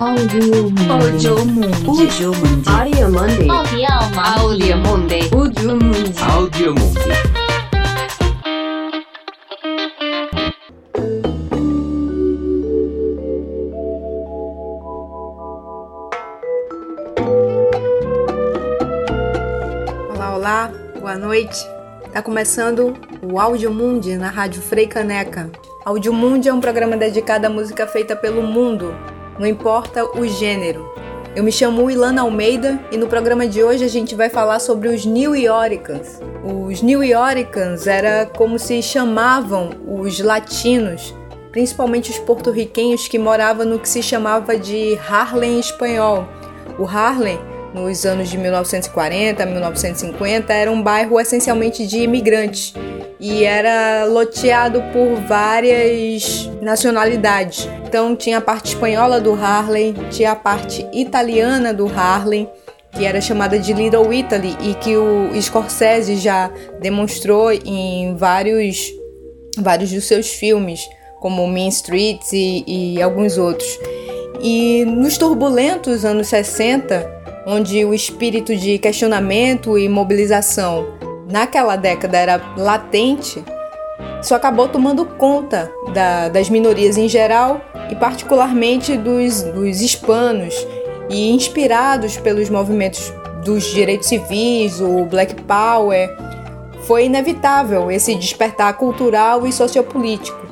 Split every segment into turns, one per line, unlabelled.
Audio Mundi.
Audio Mundi.
Audio Mundi. Audio Mundi.
Audio Mundi.
Audio Mundi.
Audio.
Olá, olá, boa noite. Tá começando o Áudio Mundi na Rádio Frei Caneca. Áudio Mundi é um programa dedicado à música feita pelo mundo, não importa o gênero. Eu me chamo Ilana Almeida e no programa de hoje a gente vai falar sobre os New Yorkers. Os New Yorkers era como se chamavam os latinos, principalmente os porto-riquenhos que moravam no que se chamava de Harlem espanhol. O Harlem nos anos de 1940 a 1950 era um bairro essencialmente de imigrantes e era loteado por várias nacionalidades. Então tinha a parte espanhola do Harlem, tinha a parte italiana do Harlem, que era chamada de Little Italy e que o Scorsese já demonstrou em vários vários dos seus filmes, como Mean Streets e, e alguns outros. E nos turbulentos anos 60, onde o espírito de questionamento e mobilização naquela década era latente, isso acabou tomando conta da, das minorias em geral e particularmente dos, dos hispanos e inspirados pelos movimentos dos direitos civis, o Black Power, foi inevitável esse despertar cultural e sociopolítico.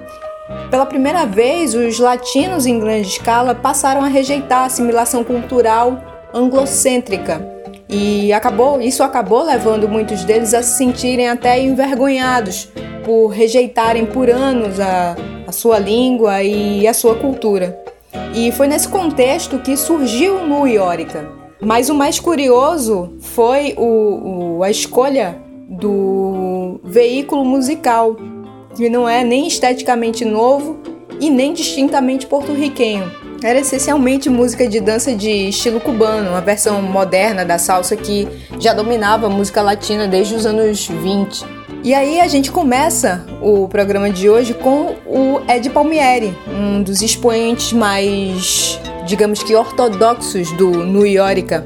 Pela primeira vez, os latinos em grande escala passaram a rejeitar a assimilação cultural anglocêntrica e acabou, isso acabou levando muitos deles a se sentirem até envergonhados por rejeitarem por anos a, a sua língua e a sua cultura. E foi nesse contexto que surgiu o Nu Iórica. Mas o mais curioso foi o, o, a escolha do veículo musical, que não é nem esteticamente novo e nem distintamente porto-riquenho. Era essencialmente música de dança de estilo cubano, uma versão moderna da salsa que já dominava a música latina desde os anos 20. E aí a gente começa o programa de hoje com o Ed Palmieri, um dos expoentes mais, digamos que ortodoxos do New York,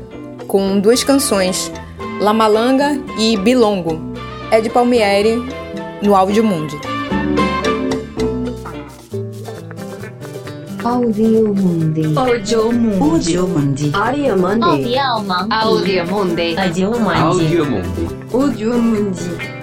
com duas canções, La Malanga e Bilongo. Ed Palmieri no Áudio Mundi.
Audio Mundi.
Audio Mundi.
Audio Mundi. Audio Mundi.
Audio Mundi.
Audio Mundi.
Audio Mundi.
Audio Mundi.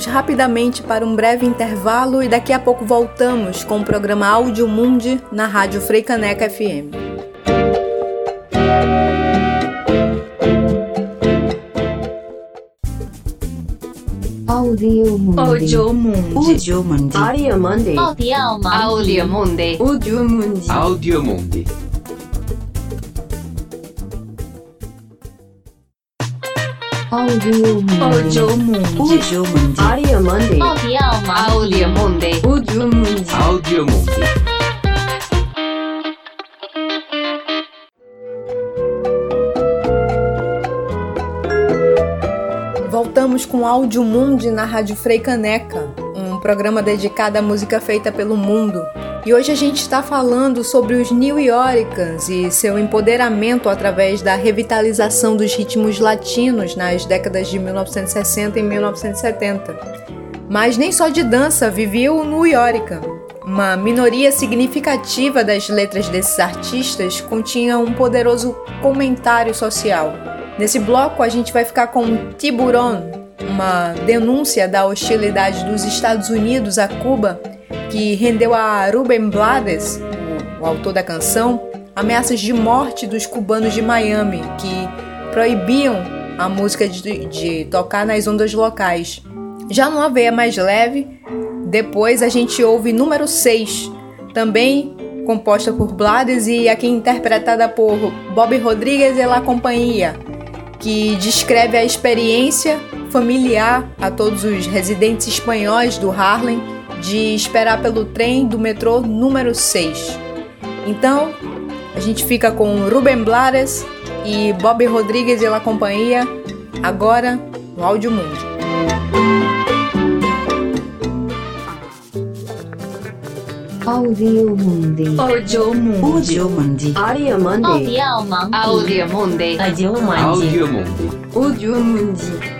Vamos rapidamente para um breve intervalo e daqui a pouco voltamos com o programa Áudio Mundi na Rádio Freicaneca FM.
Audio Mundi.
Audio Mundi.
Audio Mundi. Audio Mundi.
Audio Mundi.
Audio Mundi.
Audio Mundi.
Audiomundi.
Audiomundi. Mundi.
Audio Mundi.
Voltamos com Audiomundi na Rádio Frei Caneca, um programa dedicado à música feita pelo mundo. E hoje a gente está falando sobre os New Yorkers e seu empoderamento através da revitalização dos ritmos latinos nas décadas de 1960 e 1970. Mas nem só de dança vivia o New Yorker. Uma minoria significativa das letras desses artistas continha um poderoso comentário social. Nesse bloco a gente vai ficar com Tiburon, uma denúncia da hostilidade dos Estados Unidos a Cuba, que rendeu a Ruben Blades, o, o autor da canção, ameaças de morte dos cubanos de Miami, que proibiam a música de, de tocar nas ondas locais. Já numa veia mais leve, depois a gente ouve número 6, também composta por Blades e aqui interpretada por Bob Rodrigues e La Companhia, que descreve a experiência familiar a todos os residentes espanhóis do Harlem de esperar pelo trem do metrô número 6. Então, a gente fica com Rubem Blades e Bob Rodrigues e La Companhia, agora no Áudio Mundo.
Audio Mundi.
Audio Mundi.
Audio Mundi. Audio Mundi.
Audio Mundi.
Audio Mundi.
Audio Mundi.
Audio Mundi.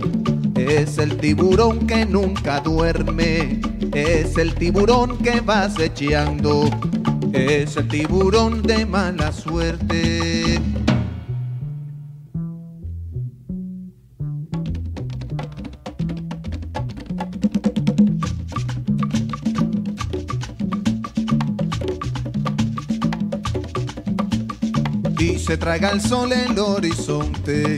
es el tiburón que nunca duerme, es el tiburón que va acechando, es el tiburón de mala suerte. y se traga el sol el horizonte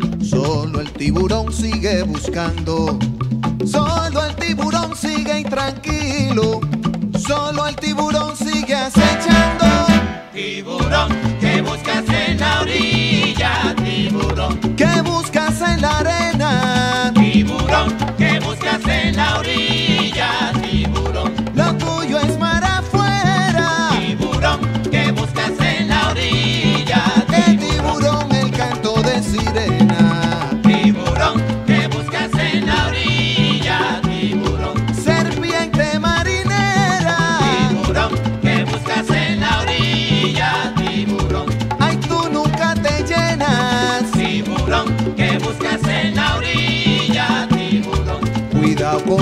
solo el tiburón sigue buscando, solo el tiburón sigue intranquilo, solo el tiburón sigue acechando. Tiburón, ¿qué buscas en la orilla? Tiburón, ¿qué buscas en la arena?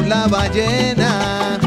La ballena.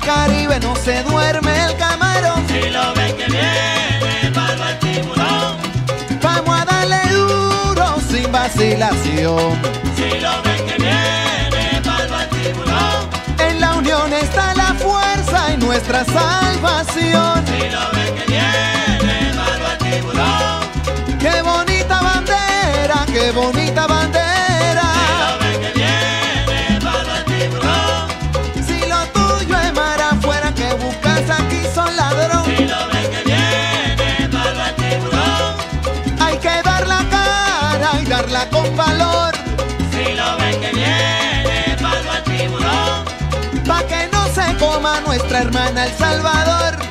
El Caribe no se duerme el camarón.
Si lo ven que viene, palma el tiburón.
Vamos a darle duro sin vacilación.
Si lo ven que viene, palma el tiburón.
En la unión está la fuerza y nuestra salvación.
Si lo ven que viene, palma el tiburón.
Qué bonita bandera, qué bonita bandera. Con valor.
Si lo ven que viene, palma el tiburón.
Pa' que no se coma nuestra hermana El Salvador.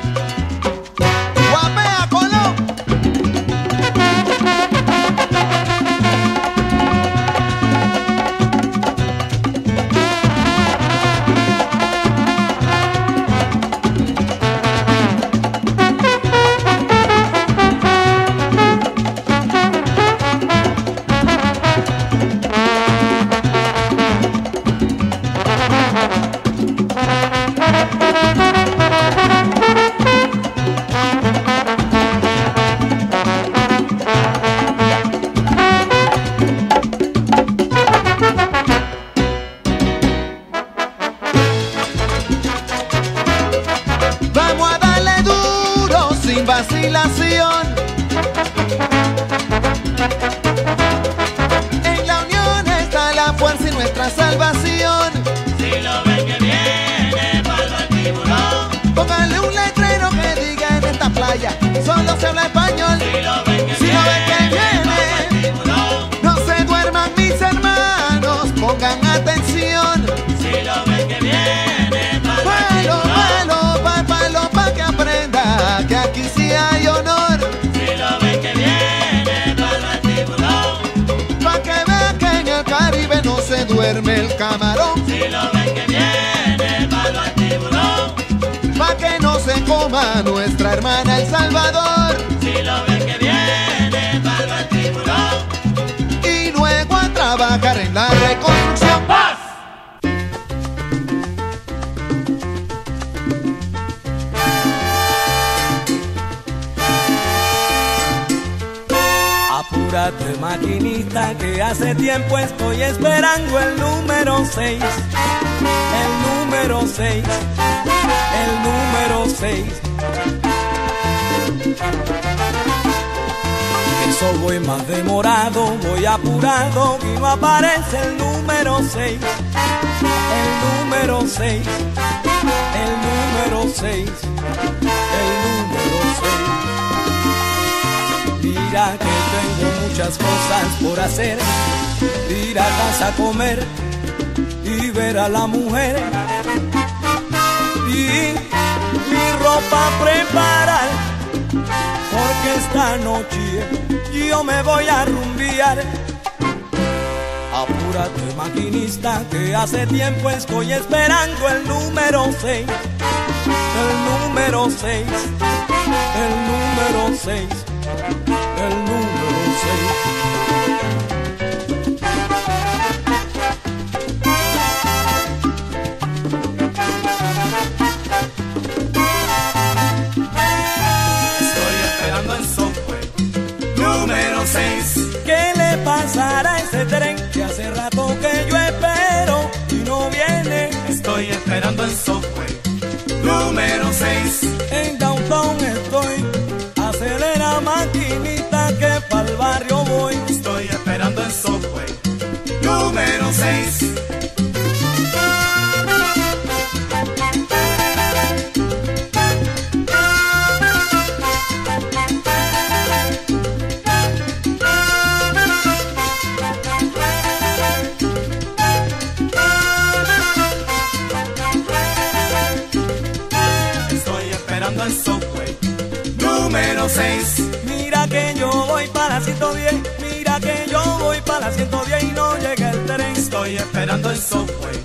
Póngale un letrero que diga en esta playa, solo se habla español.
Si lo ven que
Si lo ven que
viene,
no se duerman mis hermanos, pongan atención.
Si lo ven que viene,
Palo, palo, pa, palo, pa' que aprenda que aquí sí hay honor.
Si lo ven que viene, tiburón.
Pa' que vea que en el Caribe no se duerme el camarón.
Si lo
nuestra hermana El Salvador.
Si lo ven que viene, palma el tiburón.
Y luego a trabajar en la reconstrucción.
¡Paz!
Apúrate maquinita que hace tiempo estoy esperando el número 6. El número 6. El número 6. Eso voy más demorado, voy apurado y no aparece el número 6. El número 6. El número 6. El número 6. Mira que tengo muchas cosas por hacer. Ir a casa a comer y ver a la mujer. Mi ropa preparar. Porque esta noche yo me voy a rumbear. Apúrate maquinista que hace tiempo estoy esperando el número 6. El número 6. El número 6 el número 6.
Número esperando
el
subway.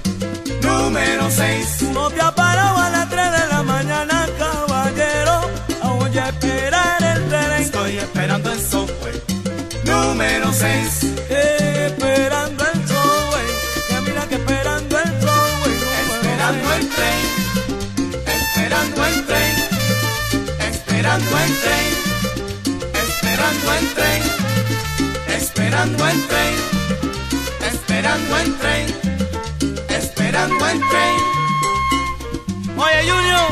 Número 6.
No te ha parado a las 3 de la mañana, caballero. Voy a esperar el tren.
Estoy esperando el subway. Número 6.
Esperando el subway. Que mira que esperando el subway.
Esperando el tren. Esperando el tren. Esperando el tren. Esperando el tren. Esperando el tren. Esperando el tren. Esperando el tren.
Oye, Junior.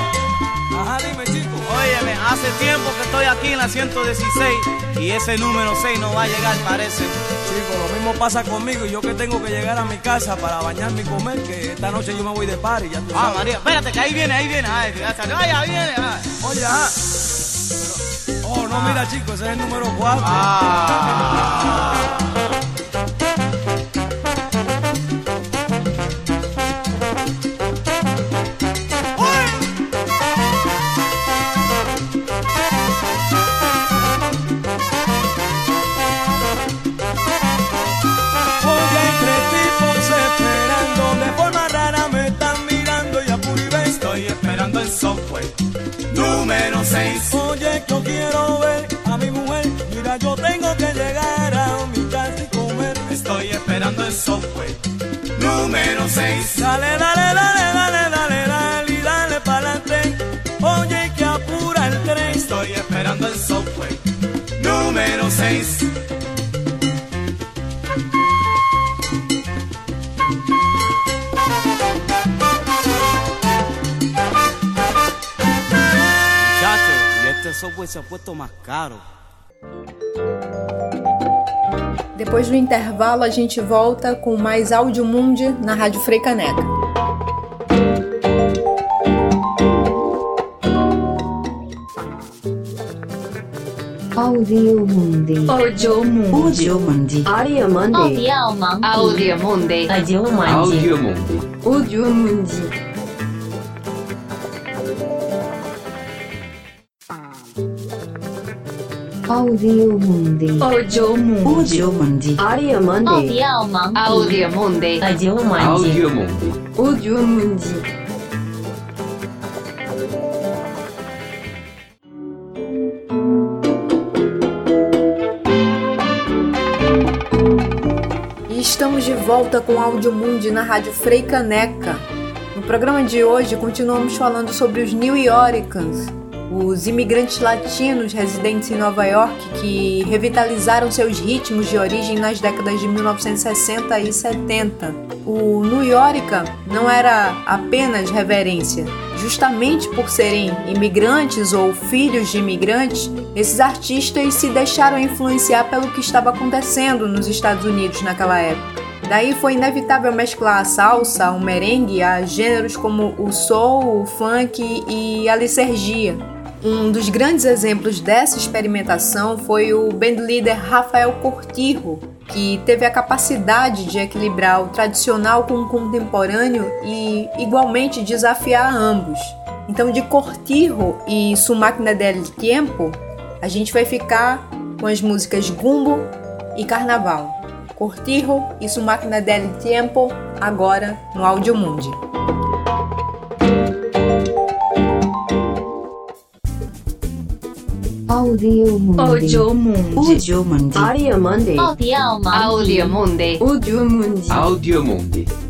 Ajá, dime, chico.
Óyeme, hace tiempo que estoy aquí en la 116 y ese número 6 no va a llegar, parece.
Chico, lo mismo pasa conmigo y yo que tengo que llegar a mi casa para bañarme y comer, que esta noche yo me voy de party, ya tú
Ah,
sabes.
María, espérate, que ahí viene, ahí viene. Ay, ya viene. ay.
Oye, ajá. Pero- oh, no, mira, chico, ese es el número 4.
Ah.
6.
Oye, yo quiero ver a mi mujer, mira, yo tengo que llegar a mi casa y comer.
Estoy esperando el subway. Número 6.
Dale, dale, dale, dale, dale, dale, y dale pa'lante. Oye, que apura el tren.
Estoy esperando el subway. Número 6.
Puesto más caro.
Depois do intervalo, a gente volta com mais Áudio Mundi na Rádio Frei Caneca.
Audio Mundi.
Audio Mundi.
Audio Mundi. Área Mundi.
Audio Mundi.
Audio Mundi.
Audio Mundi.
Audio Mundi. Audio Mundi.
Audio Mundi.
Audio Mundi. Área Mundi.
Audio Mundi.
Audio Mundi.
Audio Mundi.
Audio Mundi.
E estamos de volta com Áudio Mundi na Rádio Frei Caneca. No programa de hoje, continuamos falando sobre os New Yorkers, os imigrantes latinos residentes em Nova York que revitalizaram seus ritmos de origem nas décadas de 1960 e 70. O New Yorker não era apenas reverência. Justamente por serem imigrantes ou filhos de imigrantes, esses artistas se deixaram influenciar pelo que estava acontecendo nos Estados Unidos naquela época. Daí foi inevitável mesclar a salsa, o merengue a gêneros como o soul, o funk e a licergia. Um dos grandes exemplos dessa experimentação foi o bandleader Rafael Cortirro, que teve a capacidade de equilibrar o tradicional com o contemporâneo e igualmente desafiar ambos. Então, de Cortirro e Su Máquina del Tiempo, a gente vai ficar com as músicas Gumbo e Carnaval. Cortirro e Su Máquina del Tiempo, agora no Áudio Mundi.
Audio Mundi.
Audio Mundi.
Audio Mundi. Área Mundi.
Audio Mundi.
Audio Mundi.
Audio Mundi.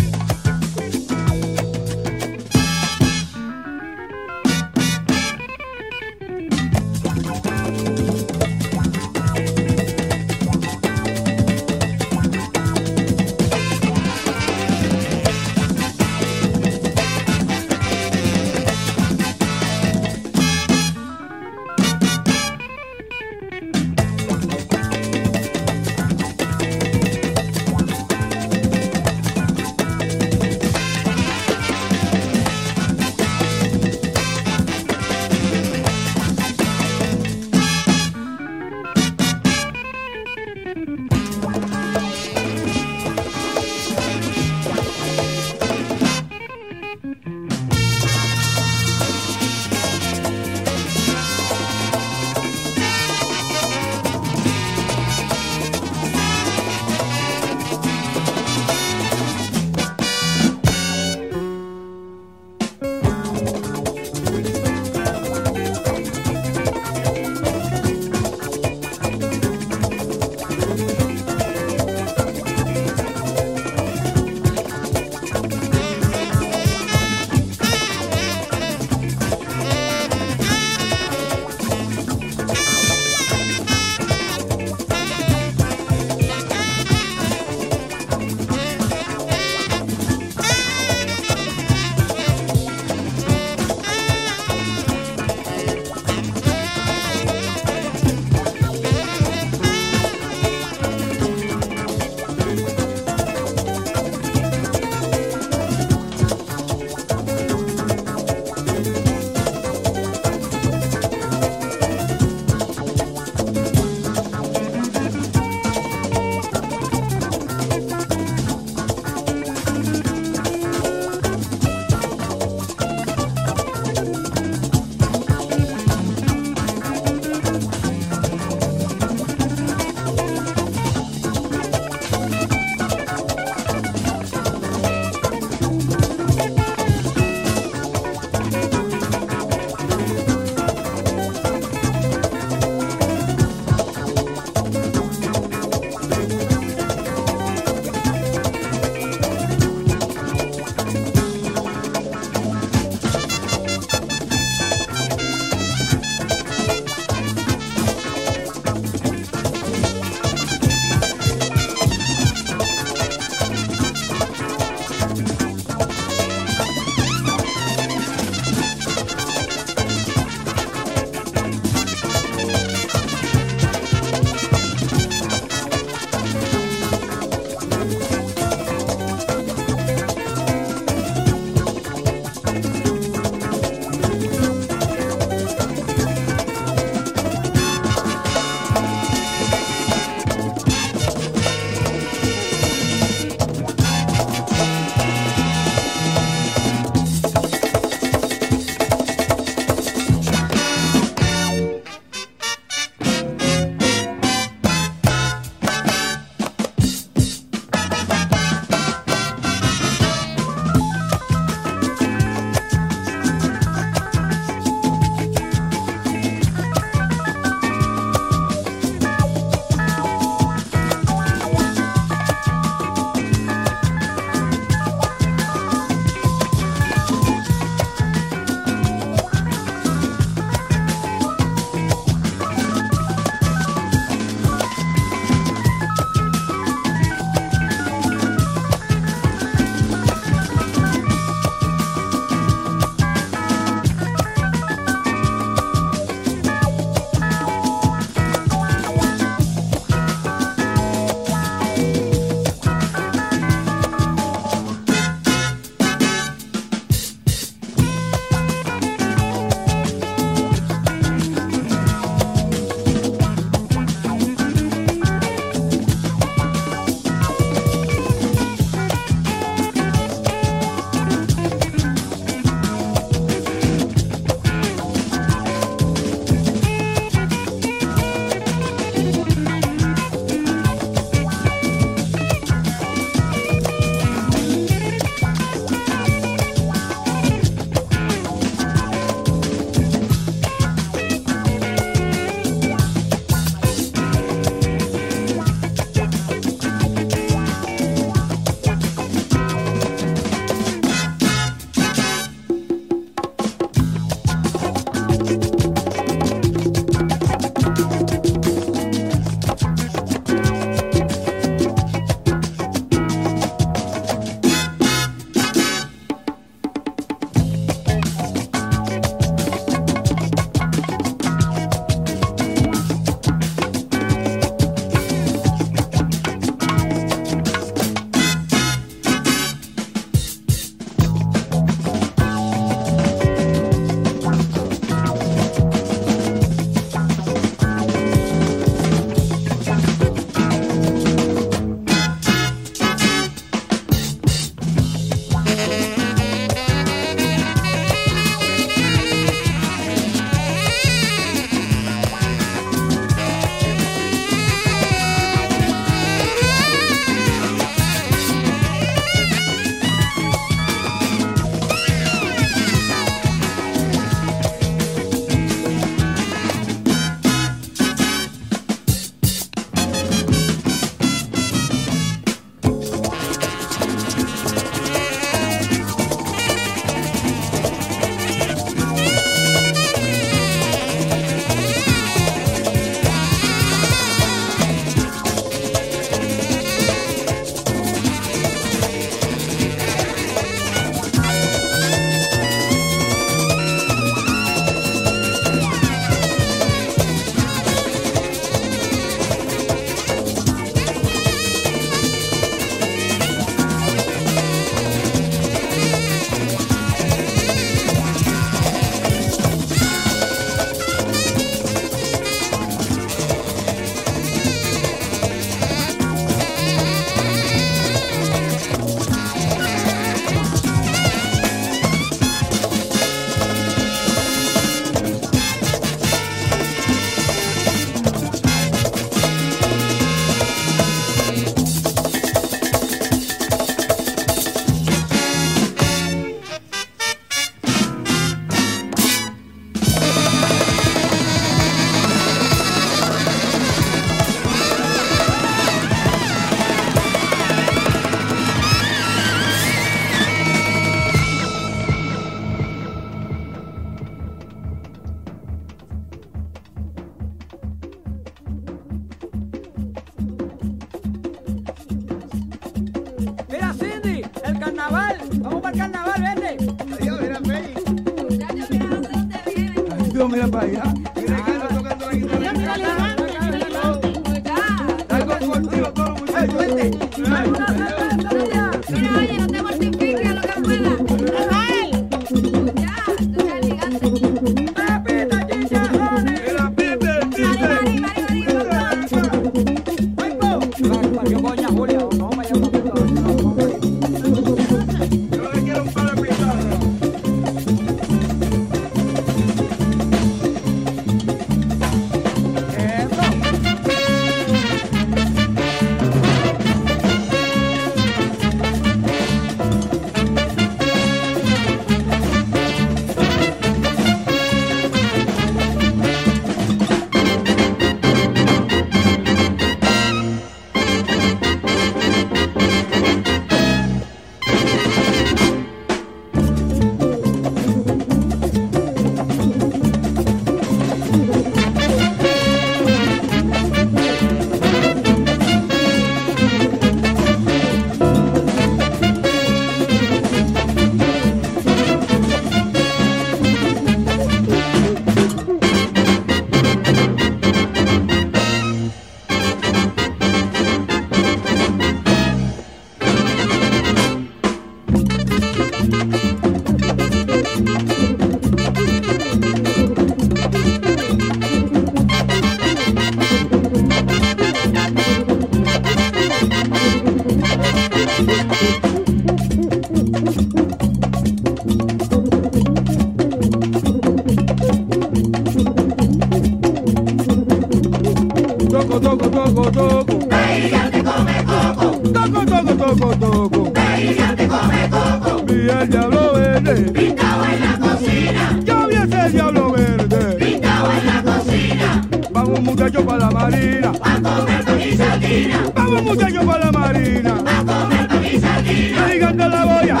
el diablo verde. Pintado en la cocina. Yo vi ese diablo verde. Pintado en la cocina. Vamos muchachos para la marina. A comer con mi sardina. Vamos muchachos para la marina. A comer con mi sardina. Dígate la boya.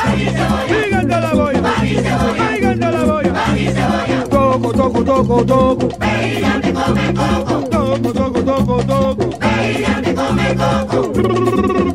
Dígate la boya. Dígate la boya. Toco, toco, toco, toco. Ella me come coco. Toco, toco, toco, toco. Ella me come coco.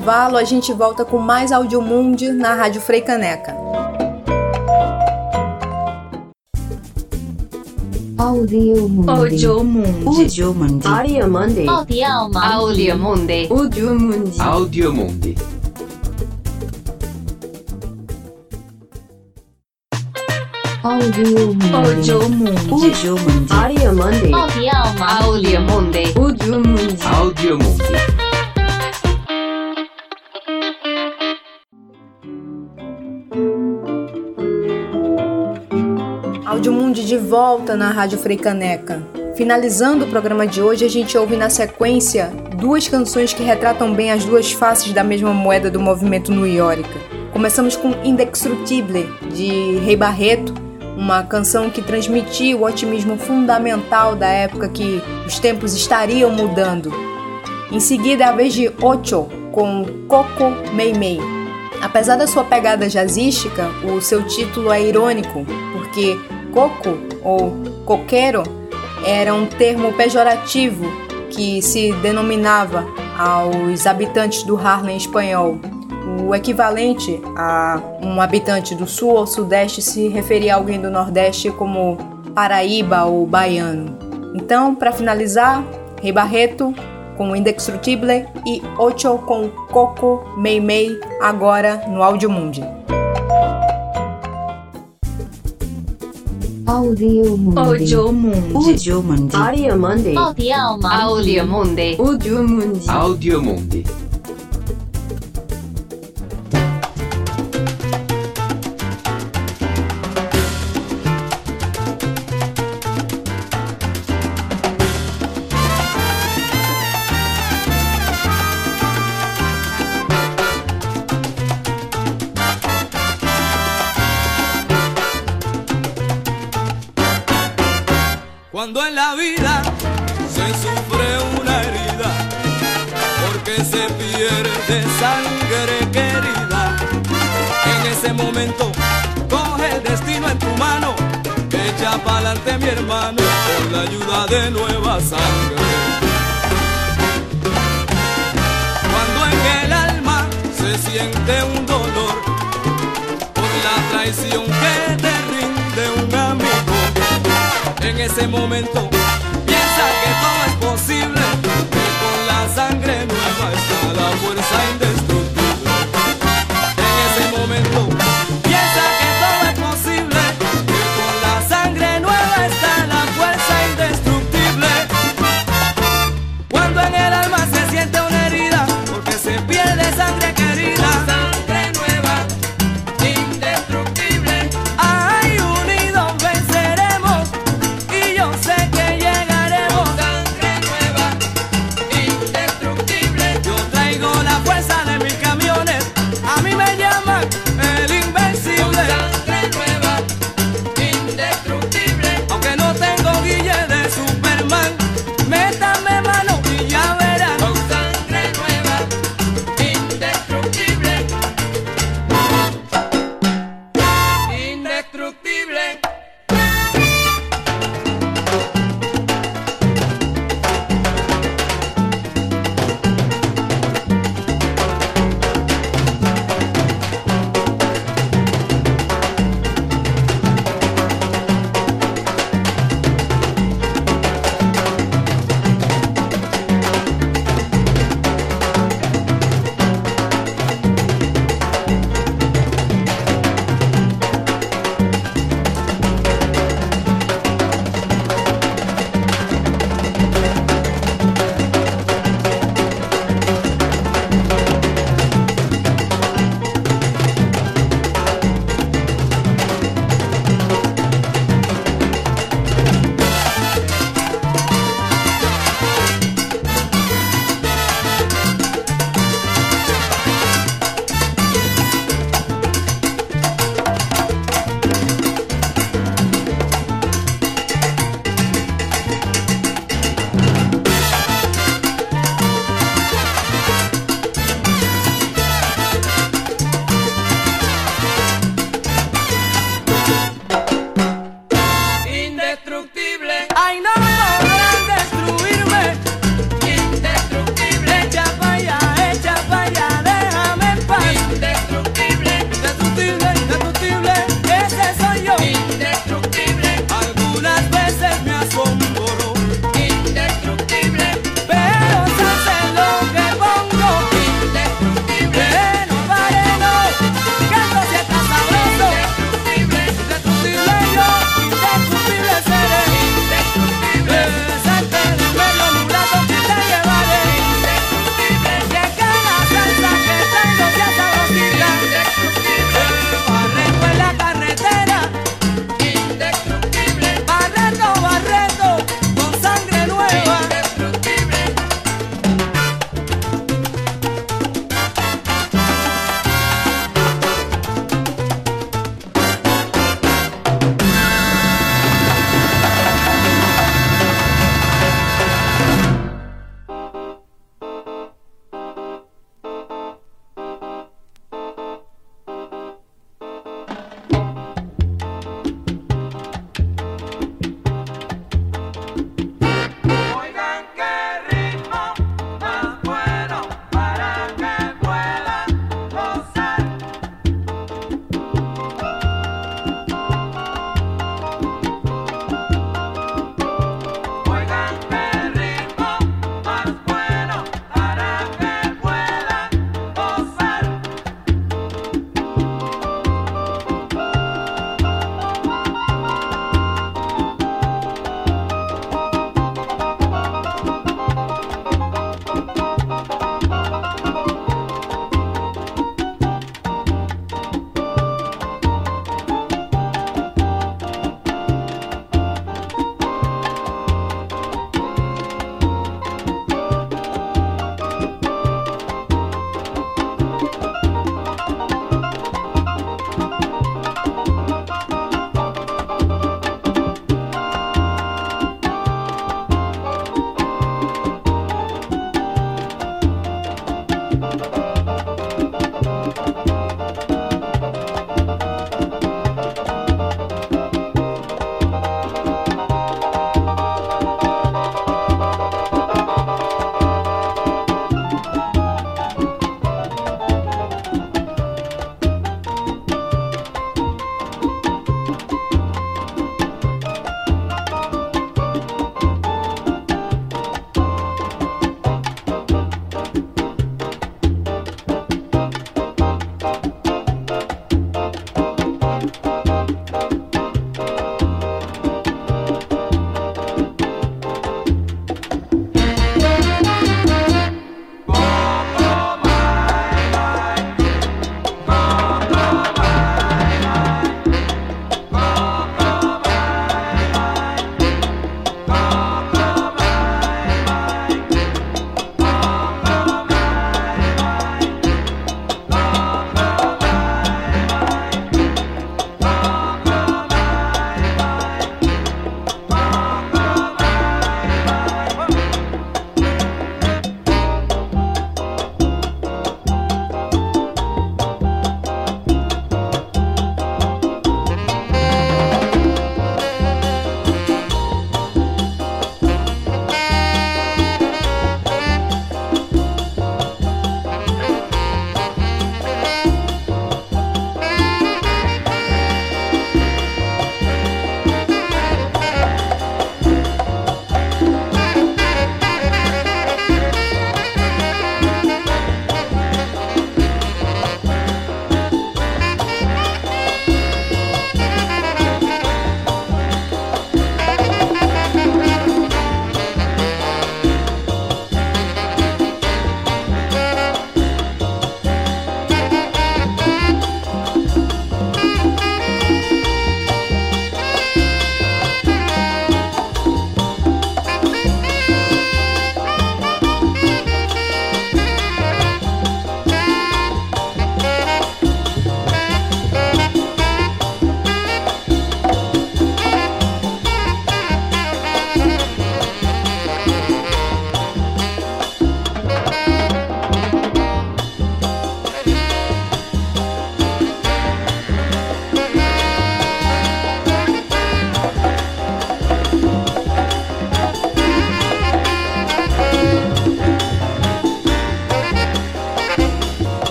intervalo, a gente volta com mais Audiomundi na Rádio Frei Caneca.
Audio Mundi.
Audio Mundi.
Audio Mundi. Audio Mundi.
Audio Mundi.
Audio Mundi.
Audiomundi de volta na Rádio Frei Caneca. Finalizando o programa de hoje, a gente ouve na sequência duas canções que retratam bem as duas faces da mesma moeda do movimento nuiórica. Começamos com Indextrutible, de Rei Barreto, uma canção que transmitia o otimismo fundamental da época que os tempos estariam mudando. Em seguida, é a vez de Ocho, com Coco Mei Mei. Apesar da sua pegada jazzística, o seu título é irônico, porque coco ou coqueiro era um termo pejorativo que se denominava aos habitantes do Harlem espanhol. O equivalente a um habitante do sul ou sudeste se referia a alguém do nordeste como Paraíba ou baiano. Então, para finalizar, Rei Barreto com Indextrutible e Ocho com Coco Mei Mei agora no Audiomundi.
Audio Mundi.
Audio Mundi.
Audio Mundi. Audio Mundi.
Audio Mundi.
Audio Mundi.
Audio Mundi.
Echa pa'lante mi hermano con la ayuda de nueva sangre. Cuando en el alma se siente un dolor por la traición que te rinde un amigo en ese momento piensa que todo es posible, que con la sangre nueva está la fuerza indestructible.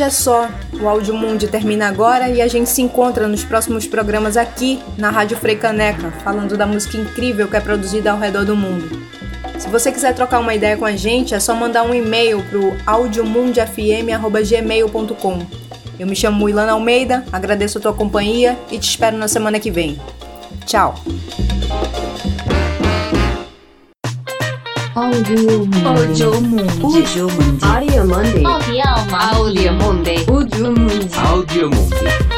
Hoje é só. O Áudio Mundi termina agora e a gente se encontra nos próximos programas aqui na Rádio Frei Caneca, falando da música incrível que é produzida ao redor do mundo. Se você quiser trocar uma ideia com a gente, é só mandar um e-mail pro audiomundfm@gmail.com. Eu me chamo Ilana Almeida, agradeço a tua companhia e te espero na semana que vem. Tchau.
Audiomundi.
Audiomundi. Audiomundi.
Audiomundi. Audiomundi.
Audiomundi. Audiomundi.